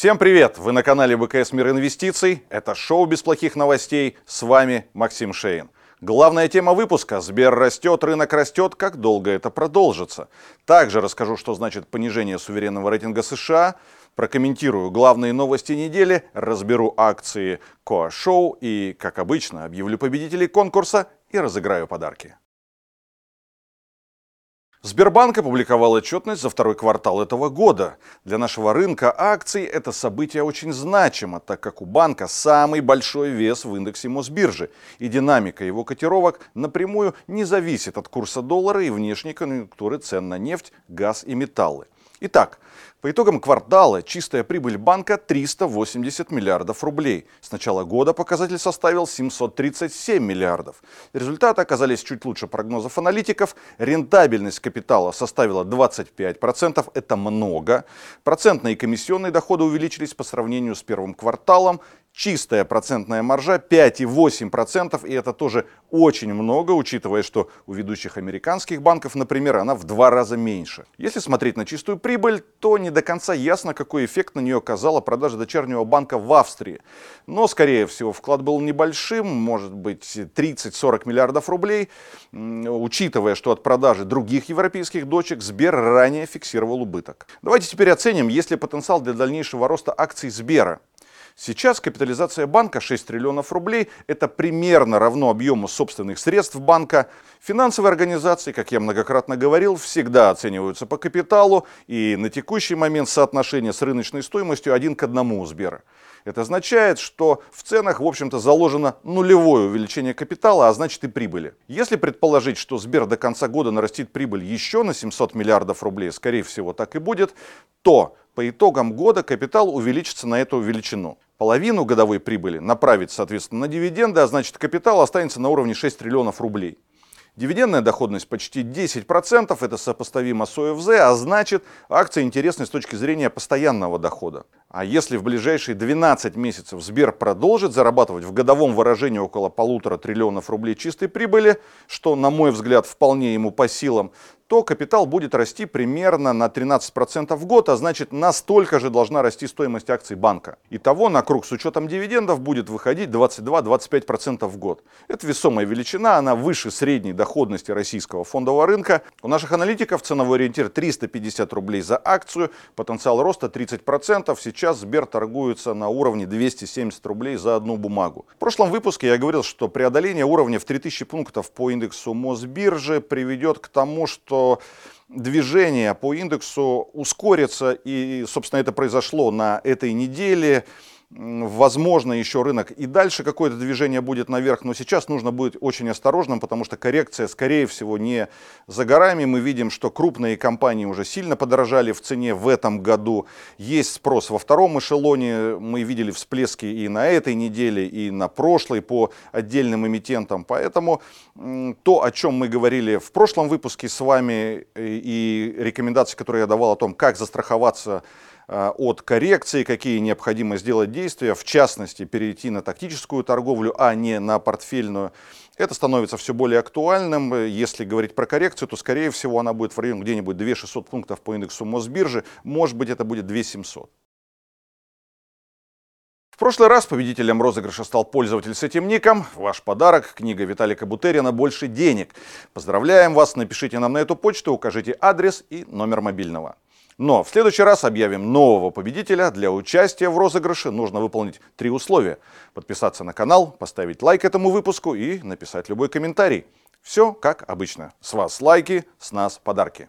Всем привет! Вы на канале БКС Мир Инвестиций. Это шоу без плохих новостей. С вами Максим Шейн. Главная тема выпуска – Сбер растет, рынок растет, как долго это продолжится. Также расскажу, что значит понижение суверенного рейтинга США, прокомментирую главные новости недели, разберу акции Коа Шоу и, как обычно, объявлю победителей конкурса и разыграю подарки. Сбербанк опубликовал отчетность за второй квартал этого года. Для нашего рынка акций это событие очень значимо, так как у банка самый большой вес в индексе Мосбиржи, и динамика его котировок напрямую не зависит от курса доллара и внешней конъюнктуры цен на нефть, газ и металлы. Итак, по итогам квартала чистая прибыль банка 380 миллиардов рублей. С начала года показатель составил 737 миллиардов. Результаты оказались чуть лучше прогнозов аналитиков. Рентабельность капитала составила 25%, это много. Процентные и комиссионные доходы увеличились по сравнению с первым кварталом чистая процентная маржа 5,8%, и это тоже очень много, учитывая, что у ведущих американских банков, например, она в два раза меньше. Если смотреть на чистую прибыль, то не до конца ясно, какой эффект на нее оказала продажа дочернего банка в Австрии. Но, скорее всего, вклад был небольшим, может быть 30-40 миллиардов рублей, учитывая, что от продажи других европейских дочек Сбер ранее фиксировал убыток. Давайте теперь оценим, есть ли потенциал для дальнейшего роста акций Сбера. Сейчас капитализация банка 6 триллионов рублей. Это примерно равно объему собственных средств банка. Финансовые организации, как я многократно говорил, всегда оцениваются по капиталу. И на текущий момент соотношение с рыночной стоимостью один к одному у Сбера. Это означает, что в ценах, в общем-то, заложено нулевое увеличение капитала, а значит и прибыли. Если предположить, что Сбер до конца года нарастит прибыль еще на 700 миллиардов рублей, скорее всего так и будет, то по итогам года капитал увеличится на эту величину. Половину годовой прибыли направить, соответственно, на дивиденды, а значит капитал останется на уровне 6 триллионов рублей. Дивидендная доходность почти 10%, это сопоставимо с ОФЗ, а значит акция интересны с точки зрения постоянного дохода. А если в ближайшие 12 месяцев Сбер продолжит зарабатывать в годовом выражении около полутора триллионов рублей чистой прибыли, что, на мой взгляд, вполне ему по силам, то капитал будет расти примерно на 13% в год, а значит настолько же должна расти стоимость акций банка. Итого на круг с учетом дивидендов будет выходить 22-25% в год. Это весомая величина, она выше средней доходности российского фондового рынка. У наших аналитиков ценовой ориентир 350 рублей за акцию, потенциал роста 30%. Сейчас Сбер торгуется на уровне 270 рублей за одну бумагу. В прошлом выпуске я говорил, что преодоление уровня в 3000 пунктов по индексу Мосбиржи приведет к тому, что движение по индексу ускорится, и, собственно, это произошло на этой неделе. Возможно, еще рынок и дальше какое-то движение будет наверх, но сейчас нужно быть очень осторожным, потому что коррекция, скорее всего, не за горами. Мы видим, что крупные компании уже сильно подорожали в цене в этом году. Есть спрос во втором эшелоне. Мы видели всплески и на этой неделе, и на прошлой по отдельным эмитентам. Поэтому то, о чем мы говорили в прошлом выпуске с вами, и рекомендации, которые я давал о том, как застраховаться Э, от коррекции, какие необходимо сделать действия, в частности, перейти на тактическую торговлю, а не на портфельную. Это становится все более актуальным. Если говорить про коррекцию, то, скорее всего, она будет в районе где-нибудь 2600 пунктов по индексу Мосбиржи. Может быть, это будет 2700. В прошлый раз победителем розыгрыша стал пользователь с этим ником. Ваш подарок – книга Виталика Бутерина «Больше денег». Поздравляем вас, напишите нам на эту почту, укажите адрес и номер мобильного. Но в следующий раз объявим нового победителя. Для участия в розыгрыше нужно выполнить три условия. Подписаться на канал, поставить лайк этому выпуску и написать любой комментарий. Все как обычно. С вас лайки, с нас подарки.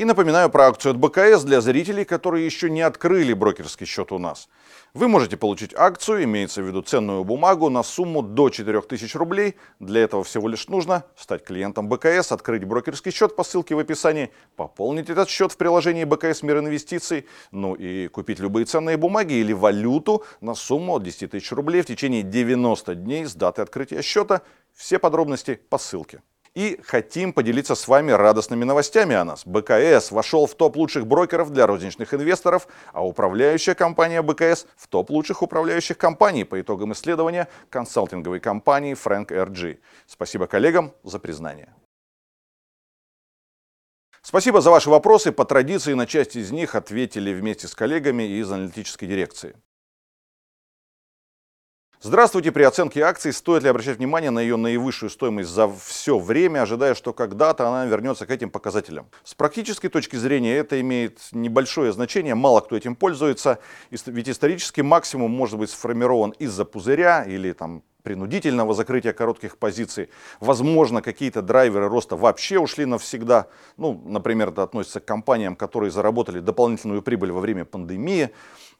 И напоминаю про акцию от БКС для зрителей, которые еще не открыли брокерский счет у нас. Вы можете получить акцию, имеется в виду ценную бумагу, на сумму до 4000 рублей. Для этого всего лишь нужно стать клиентом БКС, открыть брокерский счет по ссылке в описании, пополнить этот счет в приложении БКС Мир Инвестиций, ну и купить любые ценные бумаги или валюту на сумму от 10 тысяч рублей в течение 90 дней с даты открытия счета. Все подробности по ссылке. И хотим поделиться с вами радостными новостями о нас. БКС вошел в топ лучших брокеров для розничных инвесторов, а управляющая компания БКС в топ лучших управляющих компаний по итогам исследования консалтинговой компании Frank RG. Спасибо коллегам за признание. Спасибо за ваши вопросы. По традиции на часть из них ответили вместе с коллегами из аналитической дирекции. Здравствуйте. При оценке акций стоит ли обращать внимание на ее наивысшую стоимость за все время, ожидая, что когда-то она вернется к этим показателям? С практической точки зрения это имеет небольшое значение, мало кто этим пользуется, ведь исторический максимум может быть сформирован из-за пузыря или там принудительного закрытия коротких позиций. Возможно, какие-то драйверы роста вообще ушли навсегда. Ну, например, это относится к компаниям, которые заработали дополнительную прибыль во время пандемии.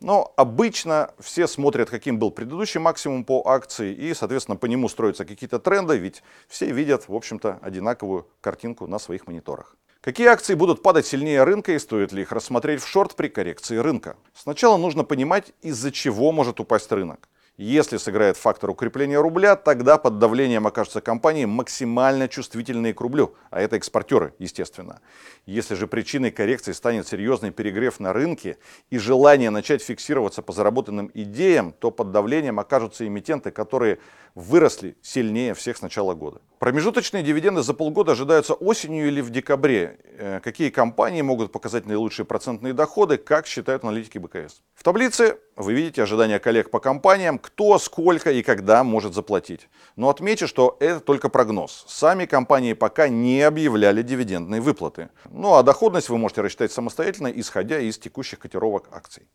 Но обычно все смотрят, каким был предыдущий максимум по акции, и, соответственно, по нему строятся какие-то тренды, ведь все видят, в общем-то, одинаковую картинку на своих мониторах. Какие акции будут падать сильнее рынка и стоит ли их рассмотреть в шорт при коррекции рынка? Сначала нужно понимать, из-за чего может упасть рынок. Если сыграет фактор укрепления рубля, тогда под давлением окажутся компании максимально чувствительные к рублю, а это экспортеры, естественно. Если же причиной коррекции станет серьезный перегрев на рынке и желание начать фиксироваться по заработанным идеям, то под давлением окажутся эмитенты, которые выросли сильнее всех с начала года. Промежуточные дивиденды за полгода ожидаются осенью или в декабре. Э, какие компании могут показать наилучшие процентные доходы, как считают аналитики БКС. В таблице вы видите ожидания коллег по компаниям, кто, сколько и когда может заплатить. Но отмечу, что это только прогноз. Сами компании пока не объявляли дивидендные выплаты. Ну а доходность вы можете рассчитать самостоятельно, исходя из текущих котировок акций.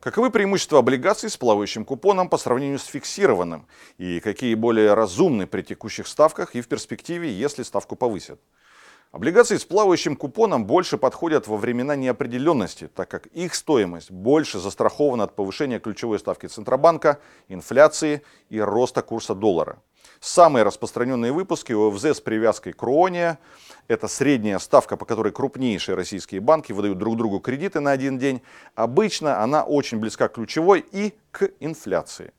Каковы преимущества облигаций с плавающим купоном по сравнению с фиксированным? И какие более разумны при текущих ставках и в перспективе, если ставку повысят? Облигации с плавающим купоном больше подходят во времена неопределенности, так как их стоимость больше застрахована от повышения ключевой ставки Центробанка, инфляции и роста курса доллара. Самые распространенные выпуски ОФЗ с привязкой к РОНе – это средняя ставка, по которой крупнейшие российские банки выдают друг другу кредиты на один день. Обычно она очень близка к ключевой и к инфляции.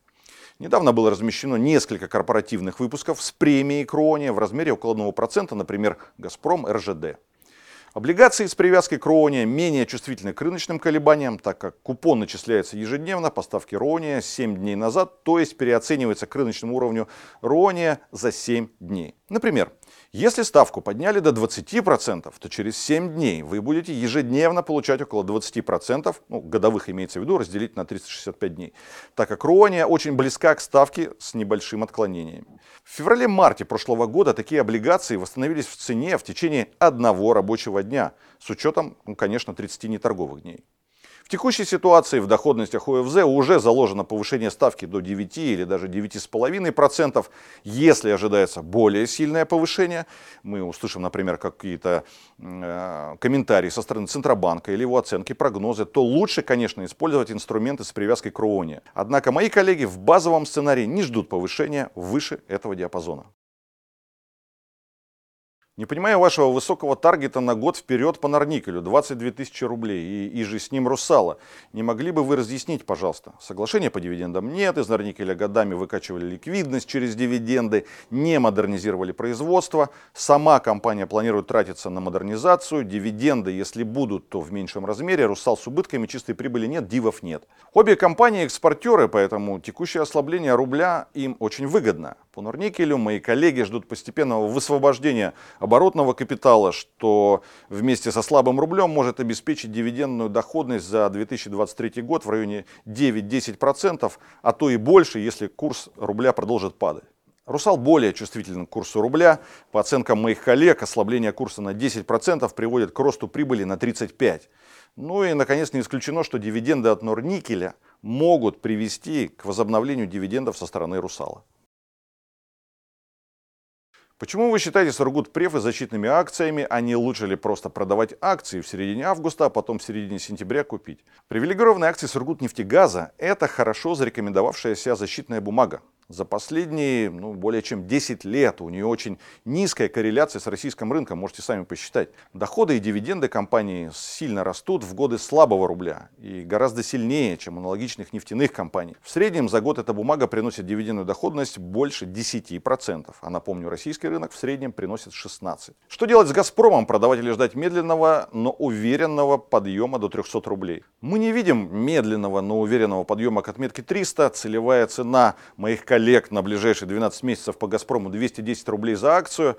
Недавно было размещено несколько корпоративных выпусков с премией Кроне в размере около 1%, например, «Газпром», «РЖД». Облигации с привязкой к РОНе менее чувствительны к рыночным колебаниям, так как купон начисляется ежедневно по ставке РОНе 7 дней назад, то есть переоценивается к рыночному уровню РОНе за 7 дней. Например, если ставку подняли до 20%, то через 7 дней вы будете ежедневно получать около 20%, ну, годовых имеется в виду, разделить на 365 дней, так как Руония очень близка к ставке с небольшим отклонением. В феврале-марте прошлого года такие облигации восстановились в цене в течение одного рабочего дня, с учетом, ну, конечно, 30 неторговых дней. В текущей ситуации в доходностях ОФЗ уже заложено повышение ставки до 9 или даже 9,5%. Если ожидается более сильное повышение, мы услышим, например, какие-то э, комментарии со стороны Центробанка или его оценки, прогнозы, то лучше, конечно, использовать инструменты с привязкой к РОНе. Однако мои коллеги в базовом сценарии не ждут повышения выше этого диапазона. Не понимаю вашего высокого таргета на год вперед по Норникелю, 22 тысячи рублей, и, и же с ним Русала. Не могли бы вы разъяснить, пожалуйста? Соглашения по дивидендам нет, из Норникеля годами выкачивали ликвидность через дивиденды, не модернизировали производство. Сама компания планирует тратиться на модернизацию. Дивиденды, если будут, то в меньшем размере. Русал с убытками, чистой прибыли нет, дивов нет. Обе компании экспортеры, поэтому текущее ослабление рубля им очень выгодно. По Норникелю мои коллеги ждут постепенного высвобождения оборотного капитала, что вместе со слабым рублем может обеспечить дивидендную доходность за 2023 год в районе 9-10%, а то и больше, если курс рубля продолжит падать. Русал более чувствителен к курсу рубля. По оценкам моих коллег, ослабление курса на 10% приводит к росту прибыли на 35%. Ну и, наконец, не исключено, что дивиденды от Норникеля могут привести к возобновлению дивидендов со стороны Русала. Почему вы считаете Сургут-Префы защитными акциями, а не лучше ли просто продавать акции в середине августа, а потом в середине сентября купить? Привилегированные акции Сургут-Нефтегаза – это хорошо зарекомендовавшаяся защитная бумага. За последние ну, более чем 10 лет у нее очень низкая корреляция с российским рынком, можете сами посчитать. Доходы и дивиденды компании сильно растут в годы слабого рубля и гораздо сильнее, чем аналогичных нефтяных компаний. В среднем за год эта бумага приносит дивидендную доходность больше 10%. А напомню, российский рынок в среднем приносит 16%. Что делать с «Газпромом»? Продавать или ждать медленного, но уверенного подъема до 300 рублей? Мы не видим медленного, но уверенного подъема к отметке 300. Целевая цена моих коллег на ближайшие 12 месяцев по «Газпрому» 210 рублей за акцию.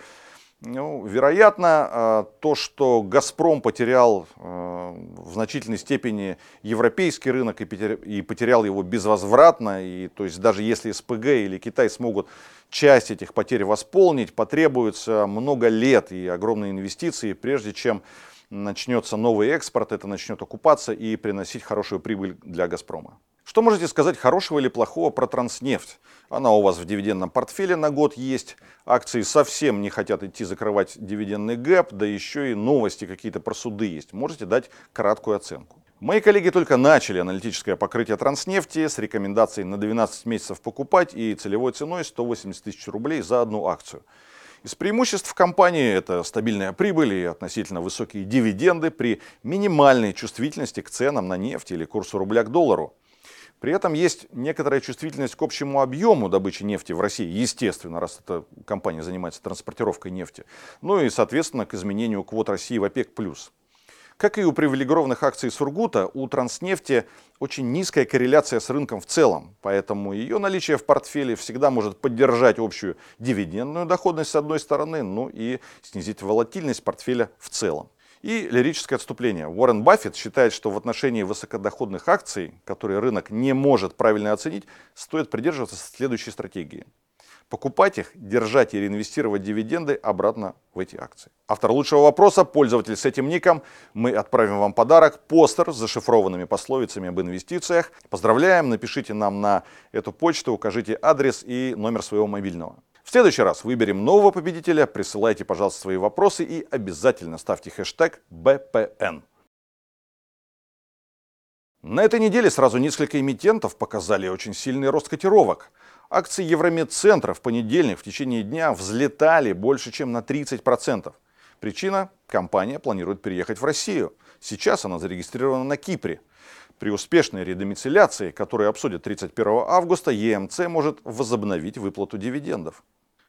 Ну, вероятно, э, то, что «Газпром» потерял э, в значительной степени европейский рынок и потерял его безвозвратно, и, то есть даже если СПГ или Китай смогут часть этих потерь восполнить, потребуется много лет и огромные инвестиции, прежде чем начнется новый экспорт, это начнет окупаться и приносить хорошую прибыль для «Газпрома». Что можете сказать хорошего или плохого про Транснефть? Она у вас в дивидендном портфеле на год есть. Акции совсем не хотят идти закрывать дивидендный гэп, да еще и новости какие-то про суды есть. Можете дать краткую оценку. Мои коллеги только начали аналитическое покрытие Транснефти с рекомендацией на 12 месяцев покупать и целевой ценой 180 тысяч рублей за одну акцию. Из преимуществ компании это стабильная прибыль и относительно высокие дивиденды при минимальной чувствительности к ценам на нефть или курсу рубля к доллару. При этом есть некоторая чувствительность к общему объему добычи нефти в России, естественно, раз эта компания занимается транспортировкой нефти, ну и, соответственно, к изменению квот России в ОПЕК+. Как и у привилегированных акций Сургута, у Транснефти очень низкая корреляция с рынком в целом, поэтому ее наличие в портфеле всегда может поддержать общую дивидендную доходность с одной стороны, ну и снизить волатильность портфеля в целом. И лирическое отступление. Уоррен Баффет считает, что в отношении высокодоходных акций, которые рынок не может правильно оценить, стоит придерживаться следующей стратегии. Покупать их, держать и реинвестировать дивиденды обратно в эти акции. Автор лучшего вопроса, пользователь с этим ником, мы отправим вам подарок, постер с зашифрованными пословицами об инвестициях. Поздравляем, напишите нам на эту почту, укажите адрес и номер своего мобильного. В следующий раз выберем нового победителя. Присылайте, пожалуйста, свои вопросы и обязательно ставьте хэштег БПН. На этой неделе сразу несколько эмитентов показали очень сильный рост котировок. Акции Евромедцентра в понедельник в течение дня взлетали больше, чем на 30%. Причина – компания планирует переехать в Россию. Сейчас она зарегистрирована на Кипре. При успешной редомицеляции, которую обсудят 31 августа, ЕМЦ может возобновить выплату дивидендов.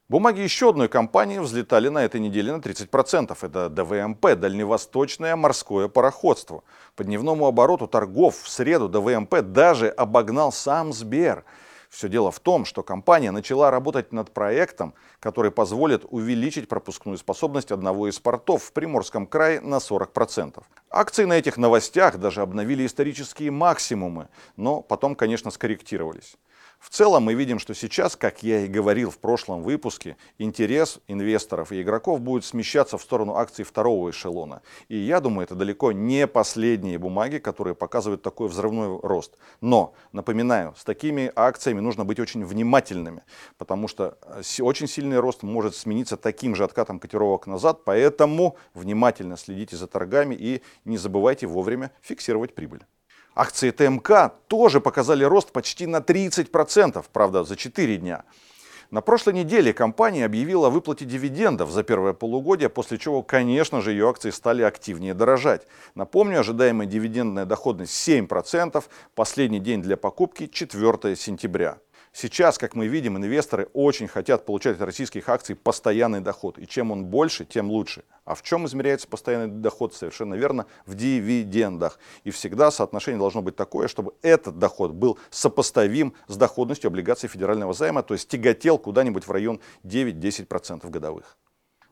Бумаги еще одной компании взлетали на этой неделе на 30%. Это ДВМП, Дальневосточное морское пароходство. По дневному обороту торгов в среду ДВМП даже обогнал сам Сбер. Все дело в том, что компания начала работать над проектом, который позволит увеличить пропускную способность одного из портов в Приморском крае на 40%. Акции на этих новостях даже обновили исторические максимумы, но потом, конечно, скорректировались. В целом мы видим, что сейчас, как я и говорил в прошлом выпуске, интерес инвесторов и игроков будет смещаться в сторону акций второго эшелона. И я думаю, это далеко не последние бумаги, которые показывают такой взрывной рост. Но, напоминаю, с такими акциями нужно быть очень внимательными, потому что э, очень сильный рост может смениться таким же откатом котировок назад, поэтому внимательно следите за торгами и не забывайте вовремя фиксировать прибыль. Акции ТМК тоже показали рост почти на 30%, правда, за 4 дня. На прошлой неделе компания объявила о выплате дивидендов за первое полугодие, после чего, конечно же, ее акции стали активнее дорожать. Напомню, ожидаемая дивидендная доходность 7%, последний день для покупки 4 сентября. Сейчас, как мы видим, инвесторы очень хотят получать от российских акций постоянный доход. И чем он больше, тем лучше. А в чем измеряется постоянный доход? Совершенно верно, в дивидендах. И всегда соотношение должно быть такое, чтобы этот доход был сопоставим с доходностью облигаций федерального займа, то есть тяготел куда-нибудь в район 9-10% годовых.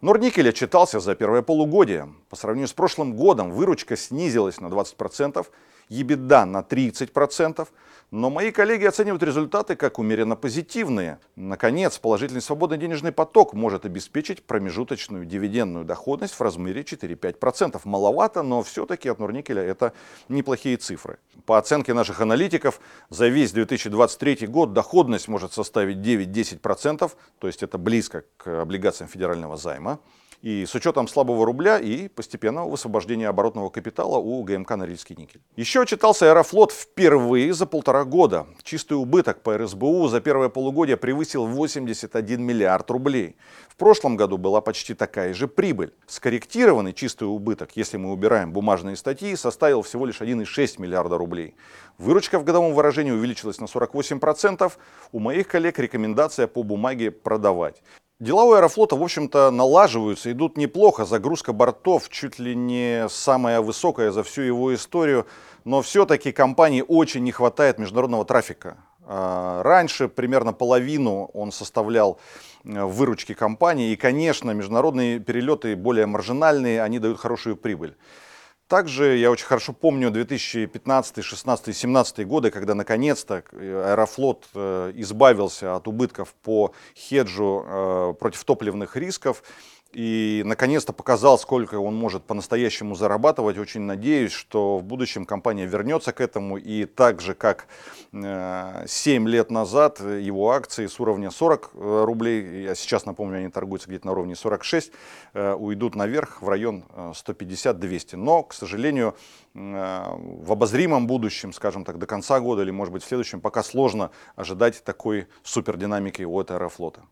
Норникель отчитался за первое полугодие. По сравнению с прошлым годом выручка снизилась на 20%, ебеда на 30%, но мои коллеги оценивают результаты как умеренно позитивные. Наконец, положительный свободный денежный поток может обеспечить промежуточную дивидендную доходность в размере 4-5%. Маловато, но все-таки от Норникеля это неплохие цифры. По оценке наших аналитиков, за весь 2023 год доходность может составить 9-10%, то есть это близко к облигациям федерального займа. И с учетом слабого рубля и постепенного высвобождения оборотного капитала у ГМК «Норильский никель». Еще отчитался Аэрофлот впервые за полтора года. Чистый убыток по РСБУ за первое полугодие превысил 81 миллиард рублей. В прошлом году была почти такая же прибыль. Скорректированный чистый убыток, если мы убираем бумажные статьи, составил всего лишь 1,6 миллиарда рублей. Выручка в годовом выражении увеличилась на 48%. У моих коллег рекомендация по бумаге продавать. Дела у Аэрофлота, в общем-то, налаживаются, идут неплохо. Загрузка бортов чуть ли не самая высокая за всю его историю. Но все-таки компании очень не хватает международного трафика. А, раньше примерно половину он составлял э, выручки компании. И, конечно, международные перелеты более маржинальные, они дают хорошую прибыль. Также я очень хорошо помню 2015, 16, 17 годы, когда наконец-то э, Аэрофлот э, избавился от убытков по хеджу против топливных рисков и наконец-то показал, сколько он может по-настоящему зарабатывать. Очень надеюсь, что в будущем компания вернется к этому и так же, как 7 э, лет назад его акции с уровня 40 э, рублей, я сейчас напомню, они торгуются где-то на уровне 46, э, уйдут наверх в район 150-200. Но, к сожалению, в обозримом будущем, скажем так, до конца года или, может быть, в следующем, пока сложно ожидать такой супердинамики от Аэрофлота.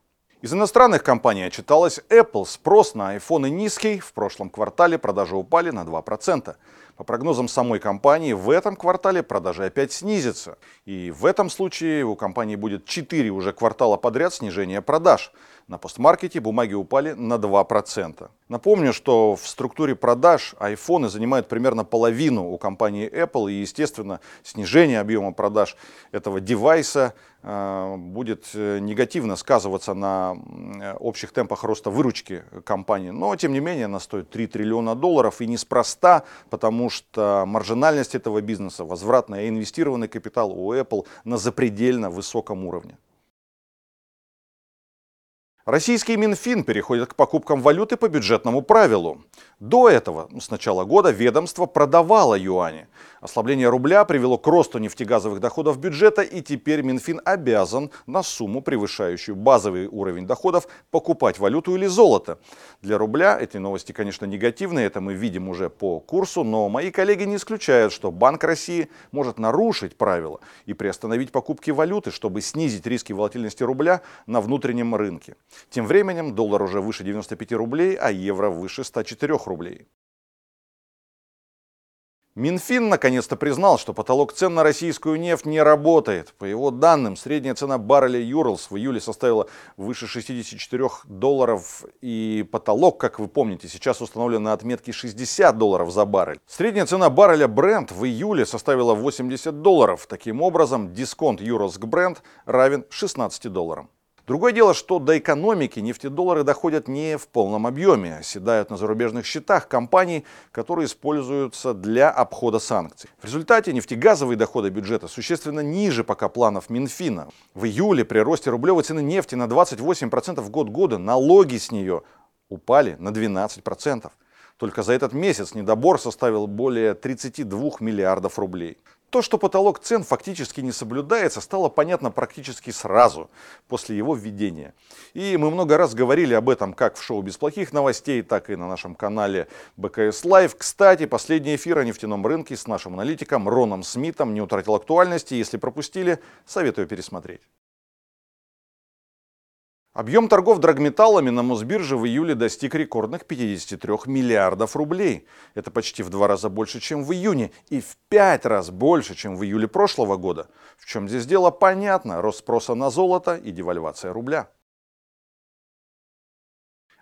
Из иностранных компаний отчиталась Apple. Спрос на айфоны низкий. В прошлом квартале продажи упали на 2%. По прогнозам самой компании, в этом квартале продажи опять снизятся. И в этом случае у компании будет 4 уже квартала подряд снижения продаж. На постмаркете бумаги упали на 2%. Напомню, что в структуре продаж айфоны занимают примерно половину у компании Apple. И, естественно, снижение объема продаж этого девайса э, будет э, негативно сказываться на э, общих темпах роста выручки компании. Но, тем не менее, она стоит 3 триллиона долларов. И неспроста, потому что маржинальность этого бизнеса, возвратный и инвестированный капитал у Apple на запредельно высоком уровне. Российский Минфин переходит к покупкам валюты по бюджетному правилу. До этого, с начала года, ведомство продавало юани. Ослабление рубля привело к росту нефтегазовых доходов бюджета, и теперь Минфин обязан на сумму, превышающую базовый уровень доходов, покупать валюту или золото. Для рубля эти новости, конечно, негативные, это мы видим уже по курсу, но мои коллеги не исключают, что Банк России может нарушить правила и приостановить покупки валюты, чтобы снизить риски волатильности рубля на внутреннем рынке. Тем временем доллар уже выше 95 рублей, а евро выше 104 рублей. Минфин наконец-то признал, что потолок цен на российскую нефть не работает. По его данным, средняя цена барреля Юрлс в июле составила выше 64 долларов. И потолок, как вы помните, сейчас установлен на отметке 60 долларов за баррель. Средняя цена барреля Brent в июле составила 80 долларов. Таким образом, дисконт Юрлс к Brent равен 16 долларам. Другое дело, что до экономики нефтедоллары доходят не в полном объеме, оседают на зарубежных счетах компаний, которые используются для обхода санкций. В результате нефтегазовые доходы бюджета существенно ниже пока планов Минфина. В июле при росте рублевой цены нефти на 28% в год года налоги с нее упали на 12%. Только за этот месяц недобор составил более 32 миллиардов рублей. То, что потолок цен фактически не соблюдается, стало понятно практически сразу после его введения. И мы много раз говорили об этом как в шоу «Без плохих новостей», так и на нашем канале БКС Лайв. Кстати, последний эфир о нефтяном рынке с нашим аналитиком Роном Смитом не утратил актуальности. Если пропустили, советую пересмотреть. Объем торгов драгметаллами на Мосбирже в июле достиг рекордных 53 миллиардов рублей. Это почти в два раза больше, чем в июне, и в пять раз больше, чем в июле прошлого года. В чем здесь дело, понятно. Рост спроса на золото и девальвация рубля.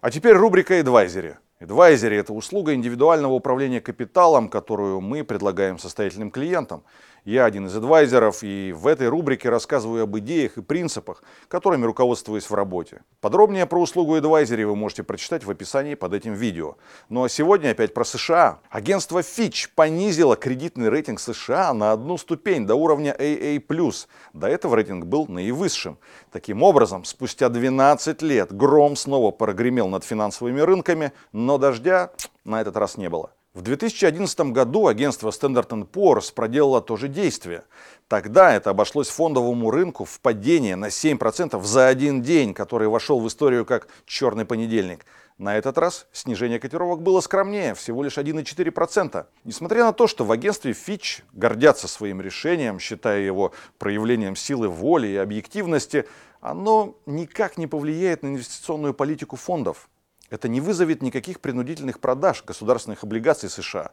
А теперь рубрика «Эдвайзери». Эдвайзери – это услуга индивидуального управления капиталом, которую мы предлагаем состоятельным клиентам. Я один из адвайзеров и в этой рубрике рассказываю об идеях и принципах, которыми руководствуюсь в работе. Подробнее про услугу адвайзери вы можете прочитать в описании под этим видео. Ну а сегодня опять про США. Агентство Fitch понизило кредитный рейтинг США на одну ступень до уровня AA+. До этого рейтинг был наивысшим. Таким образом, спустя 12 лет гром снова прогремел над финансовыми рынками, но дождя на этот раз не было. В 2011 году агентство Standard Poor's проделало то же действие. Тогда это обошлось фондовому рынку в падение на 7% за один день, который вошел в историю как черный понедельник. На этот раз снижение котировок было скромнее, всего лишь 1,4%. Несмотря на то, что в агентстве Fitch гордятся своим решением, считая его проявлением силы воли и объективности, оно никак не повлияет на инвестиционную политику фондов. Это не вызовет никаких принудительных продаж государственных облигаций США.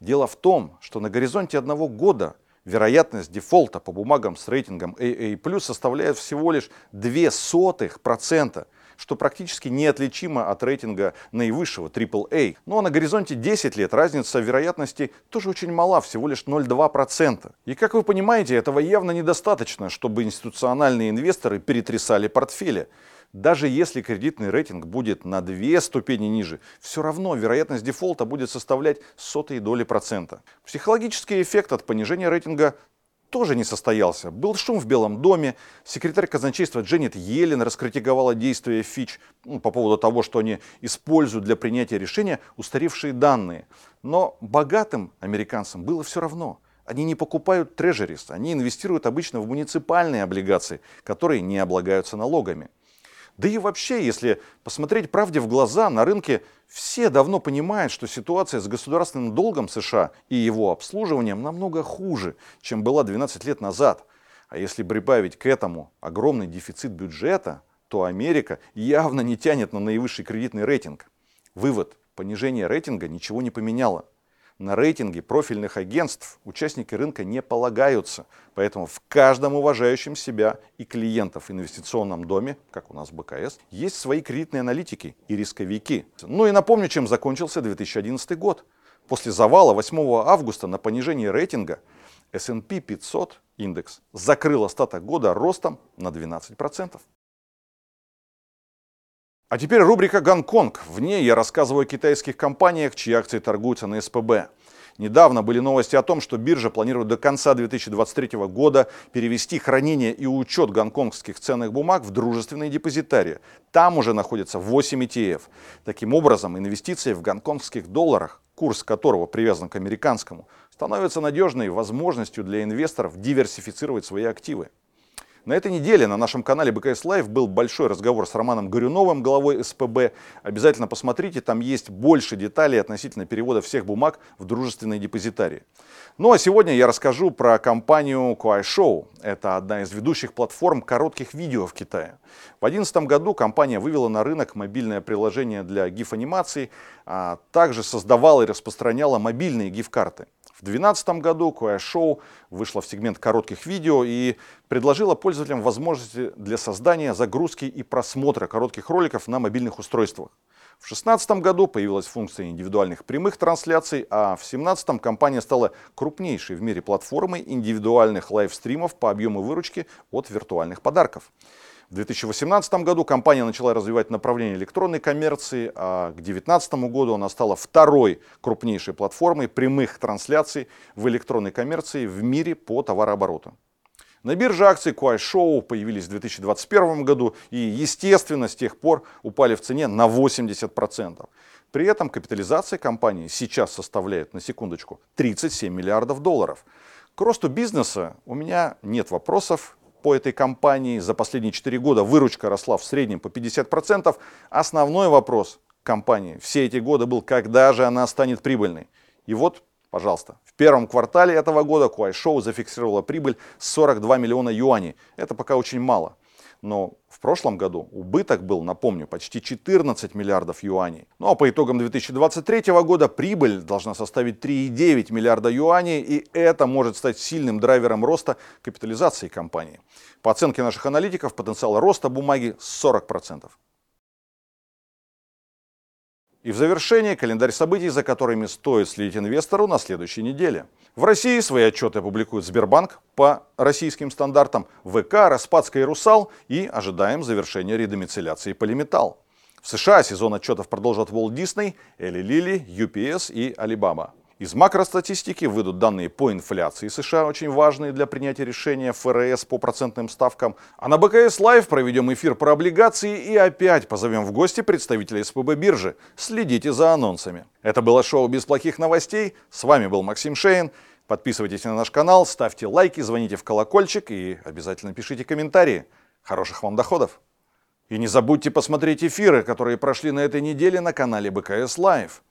Дело в том, что на горизонте одного года вероятность дефолта по бумагам с рейтингом AA+, составляет всего лишь 0,02%. что практически неотличимо от рейтинга наивысшего AAA. Ну а на горизонте 10 лет разница вероятности тоже очень мала, всего лишь 0,2%. И как вы понимаете, этого явно недостаточно, чтобы институциональные инвесторы перетрясали портфели. Даже если кредитный рейтинг будет на две ступени ниже, все равно вероятность дефолта будет составлять сотые доли процента. Психологический эффект от понижения рейтинга тоже не состоялся. Был шум в Белом доме, секретарь казначейства Дженнет Йеллен раскритиковала действия Фич ну, по поводу того, что они используют для принятия решения устаревшие данные. Но богатым американцам было все равно. Они не покупают трежерис, они инвестируют обычно в муниципальные облигации, которые не облагаются налогами. Да и вообще, если посмотреть правде в глаза, на рынке все давно понимают, что ситуация с государственным долгом США и его обслуживанием намного хуже, чем была 12 лет назад. А если прибавить к этому огромный дефицит бюджета, то Америка явно не тянет на наивысший кредитный рейтинг. Вывод. Понижение рейтинга ничего не поменяло. На рейтинге профильных агентств участники рынка не полагаются. Поэтому в каждом уважающем себя и клиентов инвестиционном доме, как у нас БКС, есть свои кредитные аналитики и рисковики. Ну и напомню, чем закончился 2011 год. После завала 8 августа на понижение рейтинга S&P 500 индекс закрыл остаток года ростом на 12%. А теперь рубрика «Гонконг». В ней я рассказываю о китайских компаниях, чьи акции торгуются на СПБ. Недавно были новости о том, что биржа планирует до конца 2023 года перевести хранение и учет гонконгских ценных бумаг в дружественные депозитарии. Там уже находится 8 ETF. Таким образом, инвестиции в гонконгских долларах, курс которого привязан к американскому, становятся надежной возможностью для инвесторов диверсифицировать свои активы. На этой неделе на нашем канале БКС Лайв был большой разговор с Романом Горюновым, главой СПБ. Обязательно посмотрите, там есть больше деталей относительно перевода всех бумаг в дружественные депозитарии. Ну а сегодня я расскажу про компанию Kuaishou. Это одна из ведущих платформ коротких видео в Китае. В 2011 году компания вывела на рынок мобильное приложение для GIF-анимаций, а также создавала и распространяла мобильные GIF-карты. В 2012 году Kuaishou вышла в сегмент коротких видео и предложила пользователям возможности для создания, загрузки и просмотра коротких роликов на мобильных устройствах. В 2016 году появилась функция индивидуальных прямых трансляций, а в 2017 компания стала крупнейшей в мире платформой индивидуальных лайвстримов по объему выручки от виртуальных подарков. В 2018 году компания начала развивать направление электронной коммерции, а к 2019 году она стала второй крупнейшей платформой прямых трансляций в электронной коммерции в мире по товарообороту. На бирже акций Kuai появились в 2021 году и, естественно, с тех пор упали в цене на 80%. При этом капитализация компании сейчас составляет, на секундочку, 37 миллиардов долларов. К росту бизнеса у меня нет вопросов, по этой компании. За последние 4 года выручка росла в среднем по 50%. Основной вопрос компании все эти годы был, когда же она станет прибыльной. И вот, пожалуйста, в первом квартале этого года Kuaishou зафиксировала прибыль 42 миллиона юаней. Это пока очень мало но в прошлом году убыток был, напомню, почти 14 миллиардов юаней. Ну а по итогам 2023 года прибыль должна составить 3,9 миллиарда юаней, и это может стать сильным драйвером роста капитализации компании. По оценке наших аналитиков, потенциал роста бумаги 40%. И в завершение календарь событий, за которыми стоит следить инвестору на следующей неделе. В России свои отчеты публикует Сбербанк по российским стандартам, ВК, Распадская и Русал и ожидаем завершения редомицеляции Полиметалл. В США сезон отчетов продолжат Walt Disney, Eli Lilly, UPS и Alibaba. Из макростатистики выйдут данные по инфляции США, очень важные для принятия решения ФРС по процентным ставкам. А на БКС Live проведем эфир про облигации и опять позовем в гости представителей СПБ биржи. Следите за анонсами. Это было шоу «Без плохих новостей». С вами был Максим Шейн. Подписывайтесь на наш канал, ставьте лайки, звоните в колокольчик и обязательно пишите комментарии. Хороших вам доходов! И не забудьте посмотреть эфиры, которые прошли на этой неделе на канале БКС Live.